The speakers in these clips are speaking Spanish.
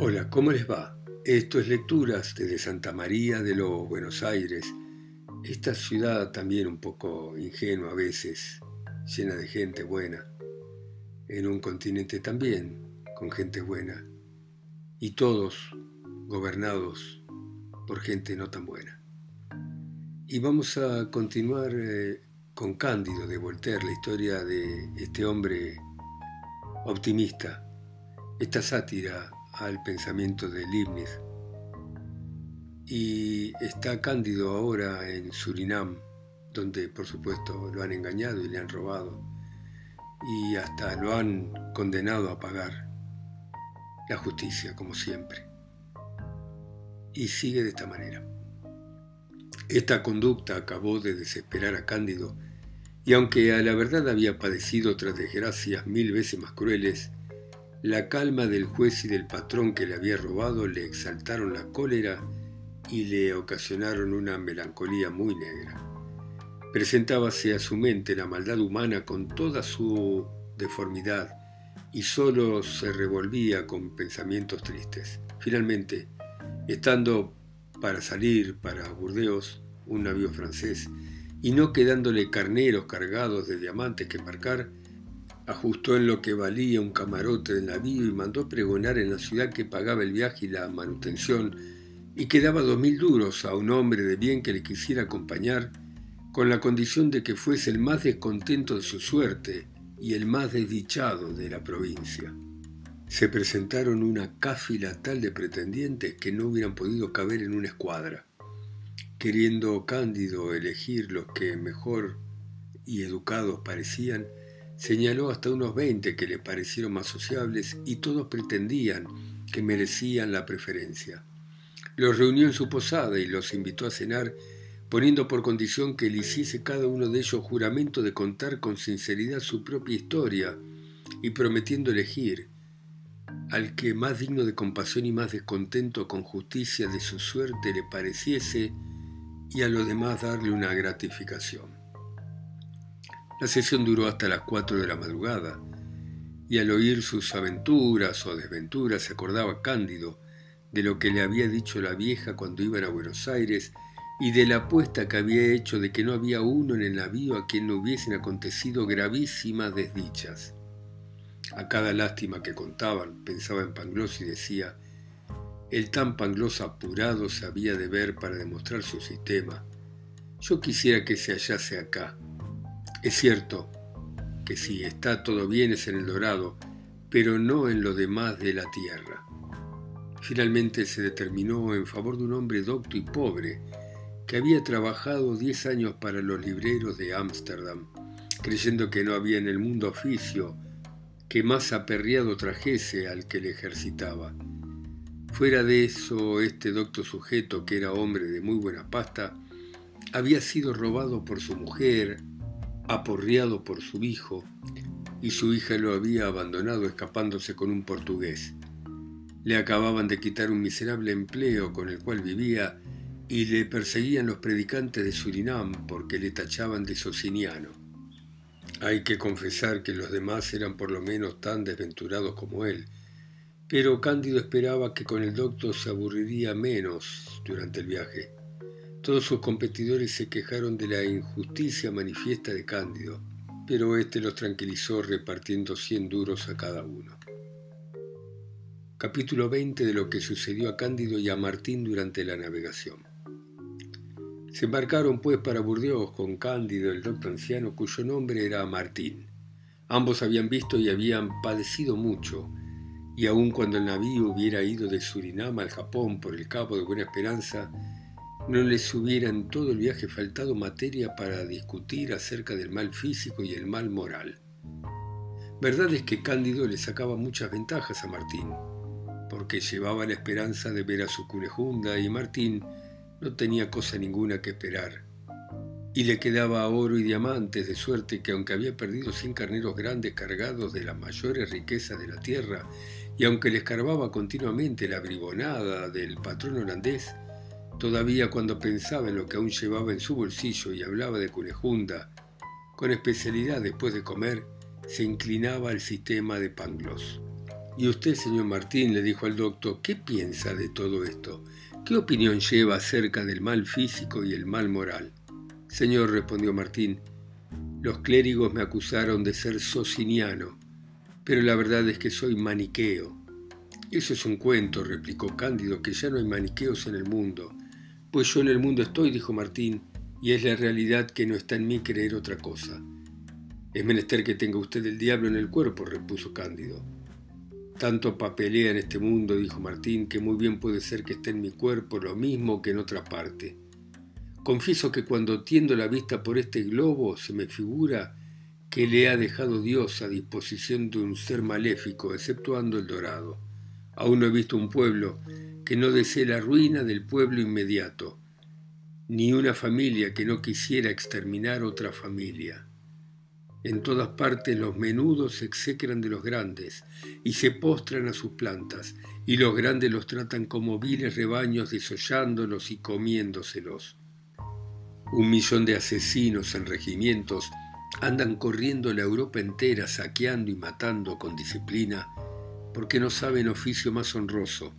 Hola, ¿cómo les va? Esto es Lecturas desde Santa María de los Buenos Aires, esta ciudad también un poco ingenua a veces, llena de gente buena, en un continente también con gente buena, y todos gobernados por gente no tan buena. Y vamos a continuar eh, con Cándido de Voltaire, la historia de este hombre optimista, esta sátira al pensamiento de Leibniz. Y está Cándido ahora en Surinam, donde por supuesto lo han engañado y le han robado, y hasta lo han condenado a pagar la justicia, como siempre. Y sigue de esta manera. Esta conducta acabó de desesperar a Cándido, y aunque a la verdad había padecido otras desgracias mil veces más crueles, la calma del juez y del patrón que le había robado le exaltaron la cólera y le ocasionaron una melancolía muy negra. Presentábase a su mente la maldad humana con toda su deformidad y sólo se revolvía con pensamientos tristes. Finalmente, estando para salir para Burdeos, un navío francés, y no quedándole carneros cargados de diamantes que embarcar, ajustó en lo que valía un camarote del navío y mandó pregonar en la ciudad que pagaba el viaje y la manutención y que daba dos mil duros a un hombre de bien que le quisiera acompañar con la condición de que fuese el más descontento de su suerte y el más desdichado de la provincia. Se presentaron una cáfila tal de pretendientes que no hubieran podido caber en una escuadra. Queriendo Cándido elegir los que mejor y educados parecían, Señaló hasta unos veinte que le parecieron más sociables y todos pretendían que merecían la preferencia. Los reunió en su posada y los invitó a cenar, poniendo por condición que le hiciese cada uno de ellos juramento de contar con sinceridad su propia historia y prometiendo elegir al que más digno de compasión y más descontento con justicia de su suerte le pareciese y a los demás darle una gratificación. La sesión duró hasta las cuatro de la madrugada, y al oír sus aventuras o desventuras se acordaba Cándido de lo que le había dicho la vieja cuando iban a Buenos Aires y de la apuesta que había hecho de que no había uno en el navío a quien no hubiesen acontecido gravísimas desdichas. A cada lástima que contaban, pensaba en Pangloss y decía, el tan Pangloss apurado se había de ver para demostrar su sistema. Yo quisiera que se hallase acá, es cierto que si está todo bien es en el dorado, pero no en lo demás de la tierra. Finalmente se determinó en favor de un hombre docto y pobre que había trabajado diez años para los libreros de Ámsterdam, creyendo que no había en el mundo oficio que más aperreado trajese al que le ejercitaba. Fuera de eso, este docto sujeto, que era hombre de muy buena pasta, había sido robado por su mujer, aporreado por su hijo, y su hija lo había abandonado escapándose con un portugués. Le acababan de quitar un miserable empleo con el cual vivía y le perseguían los predicantes de Surinam porque le tachaban de sociniano. Hay que confesar que los demás eran por lo menos tan desventurados como él, pero Cándido esperaba que con el doctor se aburriría menos durante el viaje. Todos sus competidores se quejaron de la injusticia manifiesta de Cándido, pero éste los tranquilizó repartiendo cien duros a cada uno. Capítulo 20 de lo que sucedió a Cándido y a Martín durante la navegación. Se embarcaron pues para Burdeos con Cándido, el doctor anciano, cuyo nombre era Martín. Ambos habían visto y habían padecido mucho, y aun cuando el navío hubiera ido de Surinam al Japón por el Cabo de Buena Esperanza, no les hubiera en todo el viaje faltado materia para discutir acerca del mal físico y el mal moral. Verdad es que Cándido le sacaba muchas ventajas a Martín, porque llevaba la esperanza de ver a su cunejunda y Martín no tenía cosa ninguna que esperar. Y le quedaba oro y diamantes, de suerte que aunque había perdido cien carneros grandes cargados de las mayores riquezas de la tierra, y aunque le escarbaba continuamente la bribonada del patrón holandés, Todavía cuando pensaba en lo que aún llevaba en su bolsillo y hablaba de Cunejunda, con especialidad después de comer, se inclinaba al sistema de Pangloss. Y usted, señor Martín, le dijo al doctor, ¿qué piensa de todo esto? ¿Qué opinión lleva acerca del mal físico y el mal moral? Señor, respondió Martín, los clérigos me acusaron de ser sociniano, pero la verdad es que soy maniqueo. Eso es un cuento, replicó Cándido, que ya no hay maniqueos en el mundo. Pues yo en el mundo estoy, dijo Martín, y es la realidad que no está en mí creer otra cosa. Es menester que tenga usted el diablo en el cuerpo, repuso Cándido. Tanto papelea en este mundo, dijo Martín, que muy bien puede ser que esté en mi cuerpo lo mismo que en otra parte. Confieso que cuando tiendo la vista por este globo se me figura que le ha dejado Dios a disposición de un ser maléfico, exceptuando el dorado. Aún no he visto un pueblo que no desee la ruina del pueblo inmediato, ni una familia que no quisiera exterminar otra familia. En todas partes los menudos se execran de los grandes y se postran a sus plantas, y los grandes los tratan como viles rebaños desollándolos y comiéndoselos. Un millón de asesinos en regimientos andan corriendo la Europa entera saqueando y matando con disciplina porque no saben oficio más honroso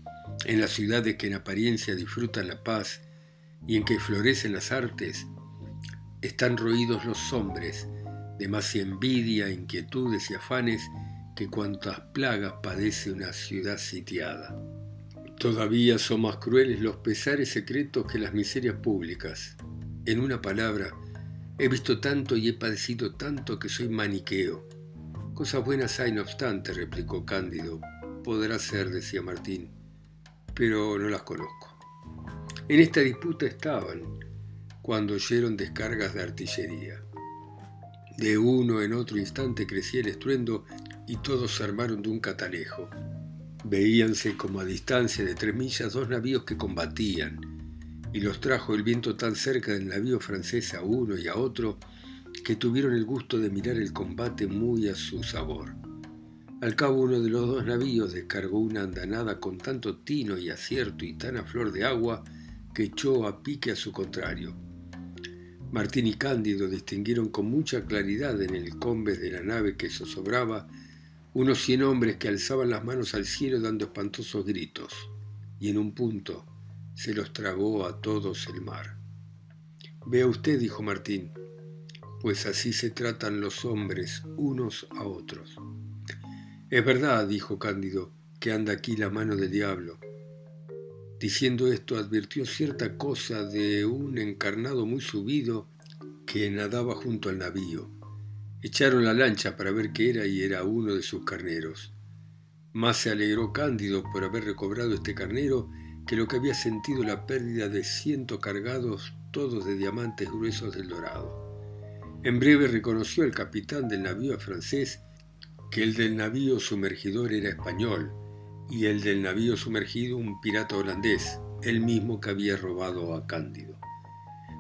en las ciudades que en apariencia disfrutan la paz y en que florecen las artes, están roídos los hombres de más envidia, inquietudes y afanes que cuantas plagas padece una ciudad sitiada. Todavía son más crueles los pesares secretos que las miserias públicas. En una palabra, he visto tanto y he padecido tanto que soy maniqueo. Cosas buenas hay no obstante, replicó Cándido. Podrá ser, decía Martín, pero no las conozco. En esta disputa estaban cuando oyeron descargas de artillería. De uno en otro instante crecía el estruendo y todos se armaron de un catalejo. Veíanse como a distancia de tres millas dos navíos que combatían, y los trajo el viento tan cerca del navío francés a uno y a otro que tuvieron el gusto de mirar el combate muy a su sabor. Al cabo uno de los dos navíos descargó una andanada con tanto tino y acierto y tan a flor de agua que echó a pique a su contrario. Martín y Cándido distinguieron con mucha claridad en el combes de la nave que zozobraba unos cien hombres que alzaban las manos al cielo dando espantosos gritos, y en un punto se los tragó a todos el mar. Vea usted, dijo Martín, pues así se tratan los hombres unos a otros. Es verdad, dijo Cándido, que anda aquí la mano del diablo. Diciendo esto advirtió cierta cosa de un encarnado muy subido que nadaba junto al navío. Echaron la lancha para ver qué era y era uno de sus carneros. Más se alegró Cándido por haber recobrado este carnero que lo que había sentido la pérdida de ciento cargados todos de diamantes gruesos del dorado. En breve reconoció el capitán del navío francés que el del navío sumergidor era español, y el del navío sumergido un pirata holandés, el mismo que había robado a Cándido.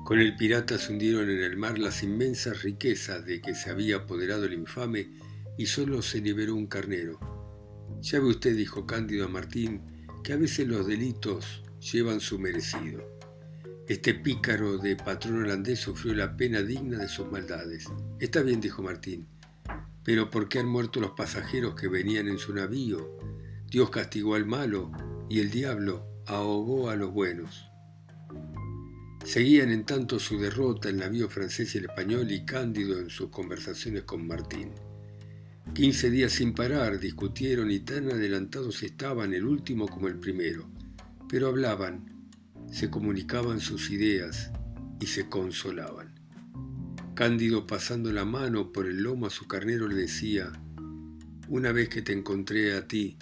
Con el pirata se hundieron en el mar las inmensas riquezas de que se había apoderado el infame y solo se liberó un carnero. Ya ve usted, dijo Cándido a Martín, que a veces los delitos llevan su merecido. Este pícaro de patrón holandés sufrió la pena digna de sus maldades. Está bien, dijo Martín, pero ¿por qué han muerto los pasajeros que venían en su navío? Dios castigó al malo y el diablo ahogó a los buenos. Seguían en tanto su derrota el navío francés y el español y Cándido en sus conversaciones con Martín. Quince días sin parar discutieron y tan adelantados estaban el último como el primero, pero hablaban, se comunicaban sus ideas y se consolaban. Cándido pasando la mano por el lomo a su carnero le decía, una vez que te encontré a ti,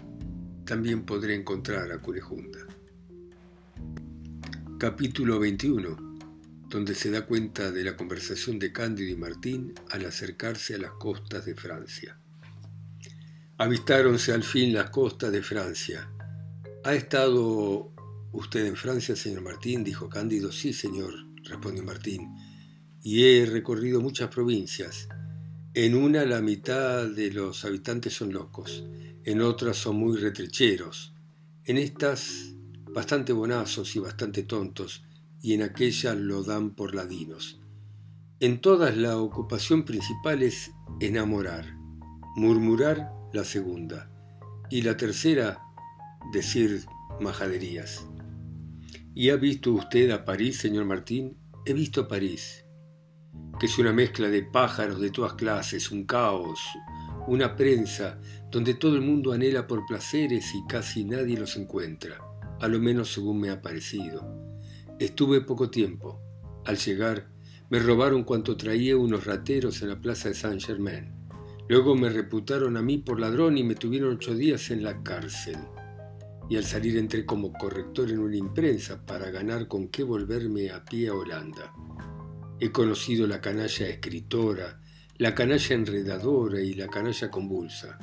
también podré encontrar a Curejunda. Capítulo 21, donde se da cuenta de la conversación de Cándido y Martín al acercarse a las costas de Francia. Avistáronse al fin las costas de Francia. ¿Ha estado usted en Francia, señor Martín? dijo Cándido. Sí, señor, respondió Martín, y he recorrido muchas provincias. En una la mitad de los habitantes son locos, en otras son muy retrecheros, en estas bastante bonazos y bastante tontos, y en aquellas lo dan por ladinos. En todas la ocupación principal es enamorar, murmurar la segunda, Y la tercera, decir majaderías. ¿Y ha visto usted a París, señor Martín? He visto París, que es una mezcla de pájaros de todas clases, un caos, una prensa donde todo el mundo anhela por placeres y casi nadie los encuentra, a lo menos según me ha parecido. Estuve poco tiempo. Al llegar, me robaron cuanto traía unos rateros en la plaza de Saint-Germain. Luego me reputaron a mí por ladrón y me tuvieron ocho días en la cárcel. Y al salir entré como corrector en una imprensa para ganar con qué volverme a pie a Holanda. He conocido la canalla escritora, la canalla enredadora y la canalla convulsa.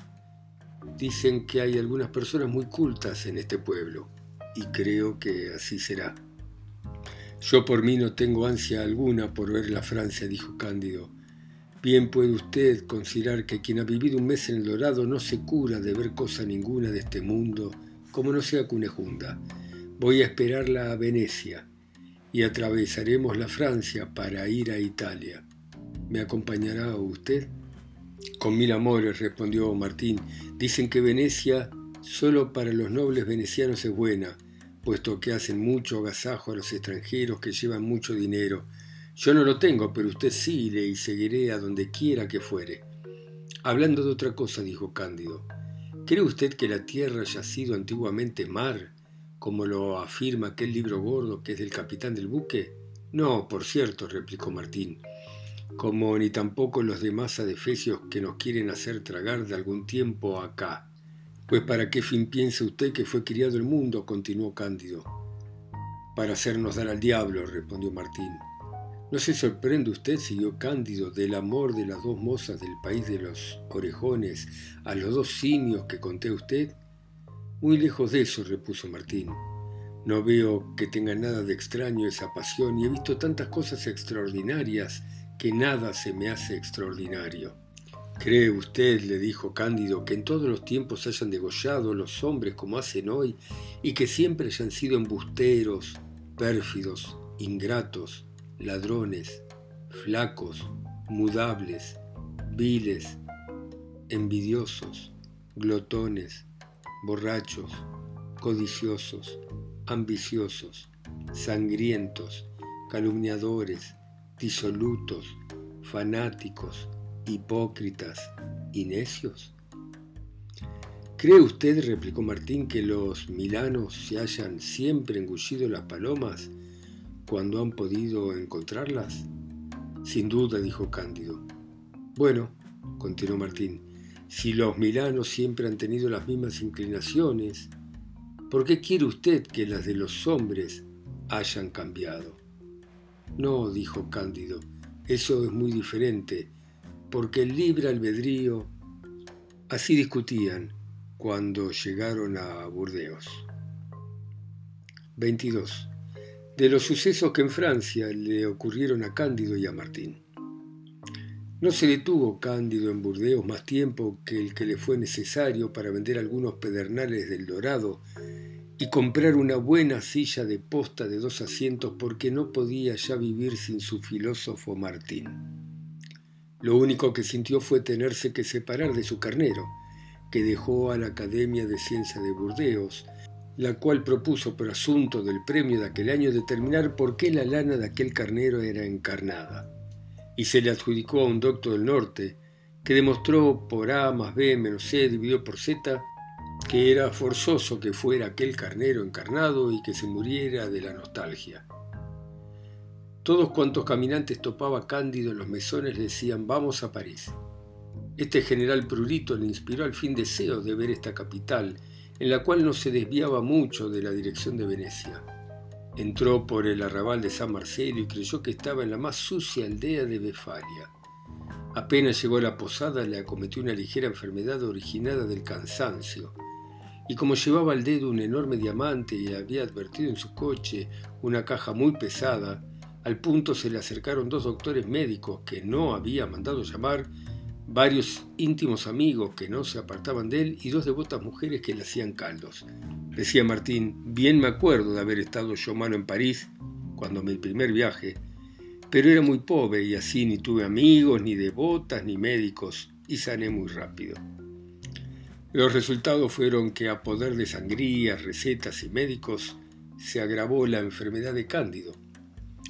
Dicen que hay algunas personas muy cultas en este pueblo, y creo que así será. Yo por mí no tengo ansia alguna por ver la Francia, dijo Cándido. Bien puede usted considerar que quien ha vivido un mes en el Dorado no se cura de ver cosa ninguna de este mundo, como no sea Cunejunda. Voy a esperarla a Venecia y atravesaremos la Francia para ir a Italia. ¿Me acompañará usted? Con mil amores, respondió Martín. Dicen que Venecia solo para los nobles venecianos es buena puesto que hacen mucho agasajo a los extranjeros que llevan mucho dinero. Yo no lo tengo, pero usted sí le y seguiré a donde quiera que fuere. Hablando de otra cosa, dijo Cándido, ¿cree usted que la tierra haya sido antiguamente mar, como lo afirma aquel libro gordo que es del capitán del buque? No, por cierto, replicó Martín, como ni tampoco los demás adefesios que nos quieren hacer tragar de algún tiempo acá. Pues para qué fin piensa usted que fue criado el mundo, continuó Cándido. Para hacernos dar al diablo, respondió Martín. ¿No se sorprende usted, siguió Cándido, del amor de las dos mozas del país de los orejones a los dos simios que conté a usted? Muy lejos de eso, repuso Martín. No veo que tenga nada de extraño esa pasión y he visto tantas cosas extraordinarias que nada se me hace extraordinario. ¿Cree usted, le dijo Cándido, que en todos los tiempos hayan degollado los hombres como hacen hoy y que siempre hayan sido embusteros, pérfidos, ingratos, ladrones, flacos, mudables, viles, envidiosos, glotones, borrachos, codiciosos, ambiciosos, sangrientos, calumniadores, disolutos, fanáticos, hipócritas y necios? ¿Cree usted, replicó Martín, que los milanos se hayan siempre engullido las palomas cuando han podido encontrarlas? Sin duda, dijo Cándido. Bueno, continuó Martín, si los milanos siempre han tenido las mismas inclinaciones, ¿por qué quiere usted que las de los hombres hayan cambiado? No, dijo Cándido, eso es muy diferente porque el libre albedrío, así discutían cuando llegaron a Burdeos. 22. De los sucesos que en Francia le ocurrieron a Cándido y a Martín. No se detuvo Cándido en Burdeos más tiempo que el que le fue necesario para vender algunos pedernales del Dorado y comprar una buena silla de posta de dos asientos porque no podía ya vivir sin su filósofo Martín. Lo único que sintió fue tenerse que separar de su carnero, que dejó a la Academia de Ciencia de Burdeos, la cual propuso por asunto del premio de aquel año determinar por qué la lana de aquel carnero era encarnada. Y se le adjudicó a un doctor del norte, que demostró por A más B menos C dividido por Z que era forzoso que fuera aquel carnero encarnado y que se muriera de la nostalgia. Todos cuantos caminantes topaba Cándido en los mesones le decían vamos a París. Este general prurito le inspiró al fin deseos de ver esta capital, en la cual no se desviaba mucho de la dirección de Venecia. Entró por el arrabal de San Marcelo y creyó que estaba en la más sucia aldea de Befaria. Apenas llegó a la posada le acometió una ligera enfermedad originada del cansancio, y como llevaba al dedo un enorme diamante y había advertido en su coche una caja muy pesada, al punto se le acercaron dos doctores médicos que no había mandado llamar, varios íntimos amigos que no se apartaban de él y dos devotas mujeres que le hacían caldos. Decía Martín, bien me acuerdo de haber estado yo malo en París cuando mi primer viaje, pero era muy pobre y así ni tuve amigos, ni devotas, ni médicos, y sané muy rápido. Los resultados fueron que a poder de sangrías, recetas y médicos se agravó la enfermedad de Cándido.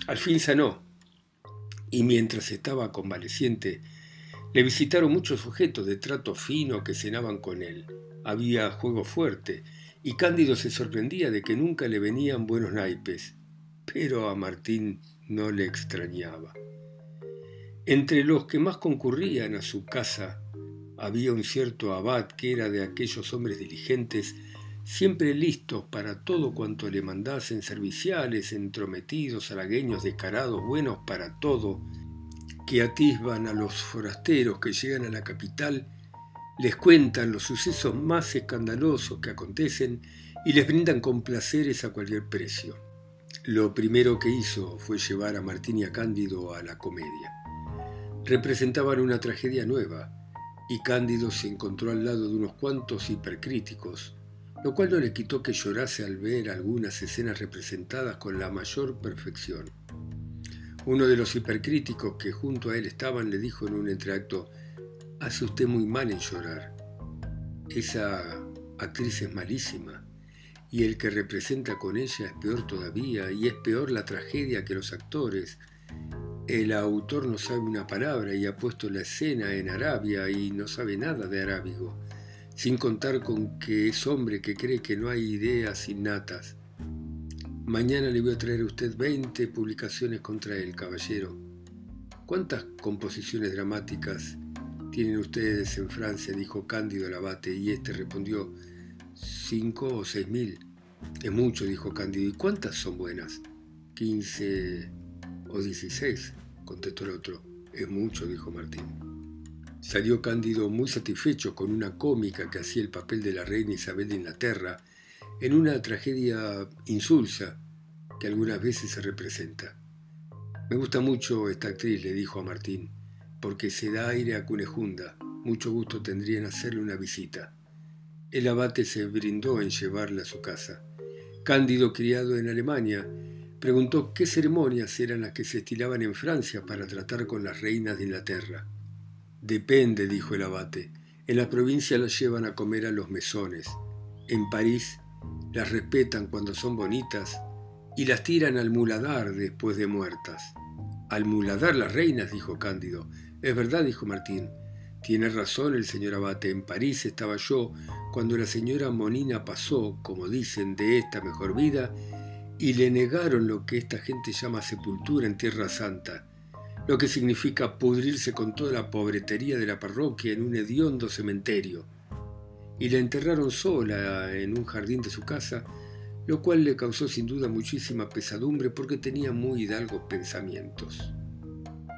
Al fin sanó, y mientras estaba convaleciente, le visitaron muchos sujetos de trato fino que cenaban con él. Había juego fuerte, y Cándido se sorprendía de que nunca le venían buenos naipes, pero a Martín no le extrañaba. Entre los que más concurrían a su casa había un cierto abad que era de aquellos hombres diligentes, siempre listos para todo cuanto le mandasen, serviciales, entrometidos, halagueños, descarados, buenos para todo, que atisban a los forasteros que llegan a la capital, les cuentan los sucesos más escandalosos que acontecen y les brindan complaceres a cualquier precio. Lo primero que hizo fue llevar a Martín y a Cándido a la comedia. Representaban una tragedia nueva, y Cándido se encontró al lado de unos cuantos hipercríticos, lo cual no le quitó que llorase al ver algunas escenas representadas con la mayor perfección. Uno de los hipercríticos que junto a él estaban le dijo en un entreacto, hace usted muy mal en llorar. Esa actriz es malísima, y el que representa con ella es peor todavía, y es peor la tragedia que los actores, el autor no sabe una palabra y ha puesto la escena en Arabia y no sabe nada de arábigo, sin contar con que es hombre que cree que no hay ideas innatas. Mañana le voy a traer a usted 20 publicaciones contra él, caballero. ¿Cuántas composiciones dramáticas tienen ustedes en Francia? dijo Cándido el abate, y éste respondió, cinco o seis mil. Es mucho, dijo Cándido. ¿Y cuántas son buenas? Quince o dieciséis contestó el otro. Es mucho, dijo Martín. Salió Cándido muy satisfecho con una cómica que hacía el papel de la reina Isabel de Inglaterra en una tragedia insulsa que algunas veces se representa. Me gusta mucho esta actriz, le dijo a Martín, porque se da aire a Cunejunda. Mucho gusto tendría en hacerle una visita. El abate se brindó en llevarla a su casa. Cándido, criado en Alemania, preguntó qué ceremonias eran las que se estilaban en Francia para tratar con las reinas de Inglaterra. Depende, dijo el abate. En la provincia las llevan a comer a los mesones. En París las respetan cuando son bonitas y las tiran al muladar después de muertas. Al muladar las reinas, dijo Cándido. Es verdad, dijo Martín. Tiene razón el señor abate. En París estaba yo cuando la señora Monina pasó, como dicen, de esta mejor vida y le negaron lo que esta gente llama sepultura en Tierra Santa, lo que significa pudrirse con toda la pobretería de la parroquia en un hediondo cementerio, y la enterraron sola en un jardín de su casa, lo cual le causó sin duda muchísima pesadumbre porque tenía muy hidalgos pensamientos.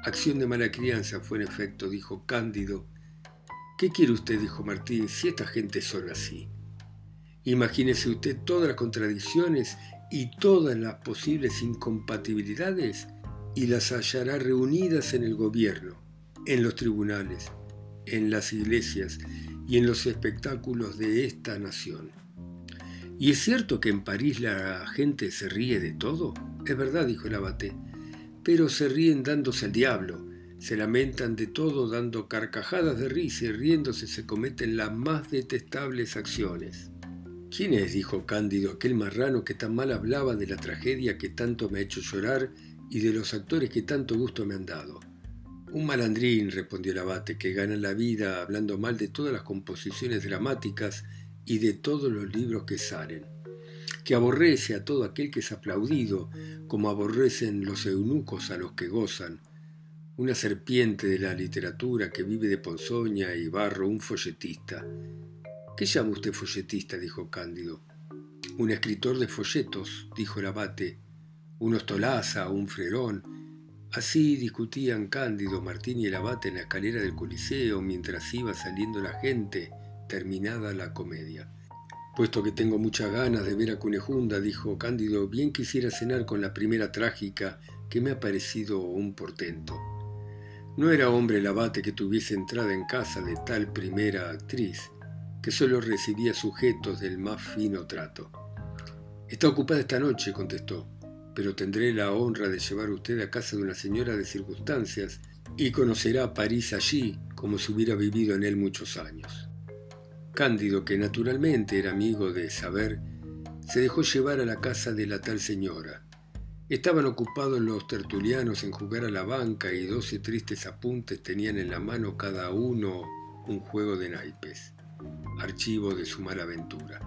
Acción de mala crianza fue en efecto, dijo Cándido. ¿Qué quiere usted? dijo Martín, si esta gente son así. Imagínese usted todas las contradicciones y todas las posibles incompatibilidades y las hallará reunidas en el gobierno, en los tribunales, en las iglesias y en los espectáculos de esta nación. ¿Y es cierto que en París la gente se ríe de todo? Es verdad, dijo el abate, pero se ríen dándose al diablo, se lamentan de todo dando carcajadas de risa y riéndose se cometen las más detestables acciones. ¿Quién es? dijo Cándido, aquel marrano que tan mal hablaba de la tragedia que tanto me ha hecho llorar y de los actores que tanto gusto me han dado. Un malandrín, respondió el abate, que gana la vida hablando mal de todas las composiciones dramáticas y de todos los libros que salen, que aborrece a todo aquel que es aplaudido, como aborrecen los eunucos a los que gozan, una serpiente de la literatura que vive de ponzoña y barro, un folletista, ¿Qué llama usted folletista? dijo Cándido. Un escritor de folletos, dijo el abate, un ostolaza, un frerón. Así discutían Cándido, Martín y el abate en la escalera del Coliseo mientras iba saliendo la gente, terminada la comedia. Puesto que tengo muchas ganas de ver a Cunejunda, dijo Cándido, bien quisiera cenar con la primera trágica que me ha parecido un portento. No era hombre el abate que tuviese entrada en casa de tal primera actriz que solo recibía sujetos del más fino trato. Está ocupada esta noche, contestó, pero tendré la honra de llevar a usted a casa de una señora de circunstancias y conocerá París allí como si hubiera vivido en él muchos años. Cándido, que naturalmente era amigo de saber, se dejó llevar a la casa de la tal señora. Estaban ocupados los tertulianos en jugar a la banca y doce tristes apuntes tenían en la mano cada uno un juego de naipes, archivo de su mala aventura.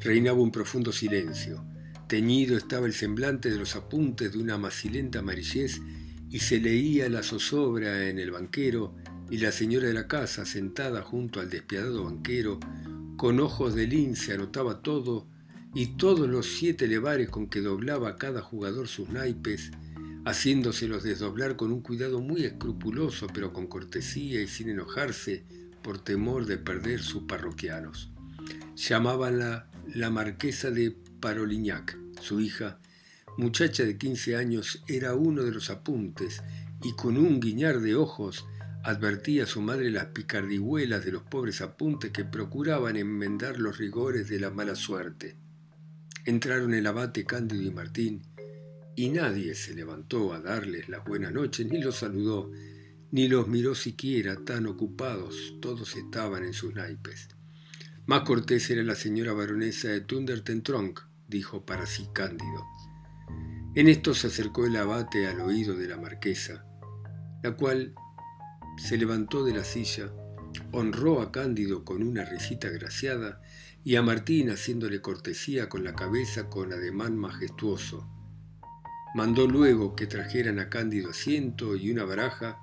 Reinaba un profundo silencio. Teñido estaba el semblante de los apuntes de una macilenta amarillez y se leía la zozobra en el banquero y la señora de la casa, sentada junto al despiadado banquero, con ojos de lince anotaba todo, y todos los siete levares con que doblaba cada jugador sus naipes, haciéndoselos desdoblar con un cuidado muy escrupuloso, pero con cortesía y sin enojarse por temor de perder sus parroquianos. Llamábanla la marquesa de Parolignac, su hija, muchacha de quince años, era uno de los apuntes, y con un guiñar de ojos advertía a su madre las picardihuelas de los pobres apuntes que procuraban enmendar los rigores de la mala suerte. Entraron el abate Cándido y Martín, y nadie se levantó a darles las buenas noches, ni los saludó, ni los miró siquiera, tan ocupados, todos estaban en sus naipes. Más cortés era la señora baronesa de Tundertentronk, dijo para sí Cándido. En esto se acercó el abate al oído de la marquesa, la cual se levantó de la silla, honró a Cándido con una risita graciada y a Martín haciéndole cortesía con la cabeza con ademán majestuoso. Mandó luego que trajeran a Cándido asiento y una baraja,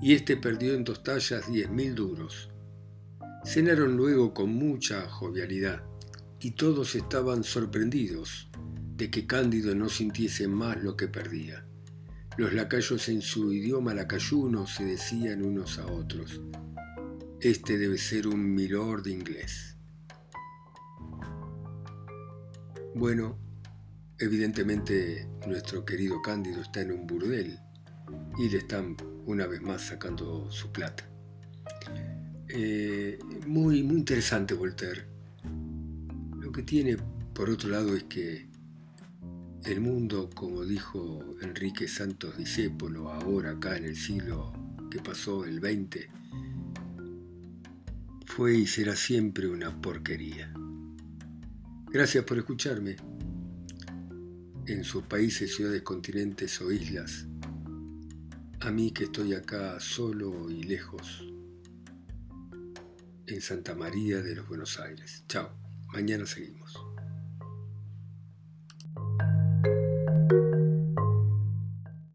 y éste perdió en dos tallas diez mil duros. Cenaron luego con mucha jovialidad, y todos estaban sorprendidos de que Cándido no sintiese más lo que perdía. Los lacayos en su idioma lacayuno se decían unos a otros. Este debe ser un milord inglés. Bueno, evidentemente nuestro querido Cándido está en un burdel y le están una vez más sacando su plata. Eh, muy, muy interesante Voltaire. Lo que tiene, por otro lado, es que el mundo, como dijo Enrique Santos Discépolo, ahora acá en el siglo que pasó, el 20, fue y será siempre una porquería. Gracias por escucharme. En sus países, ciudades, continentes o islas, a mí que estoy acá solo y lejos, en Santa María de los Buenos Aires. Chao, mañana seguimos.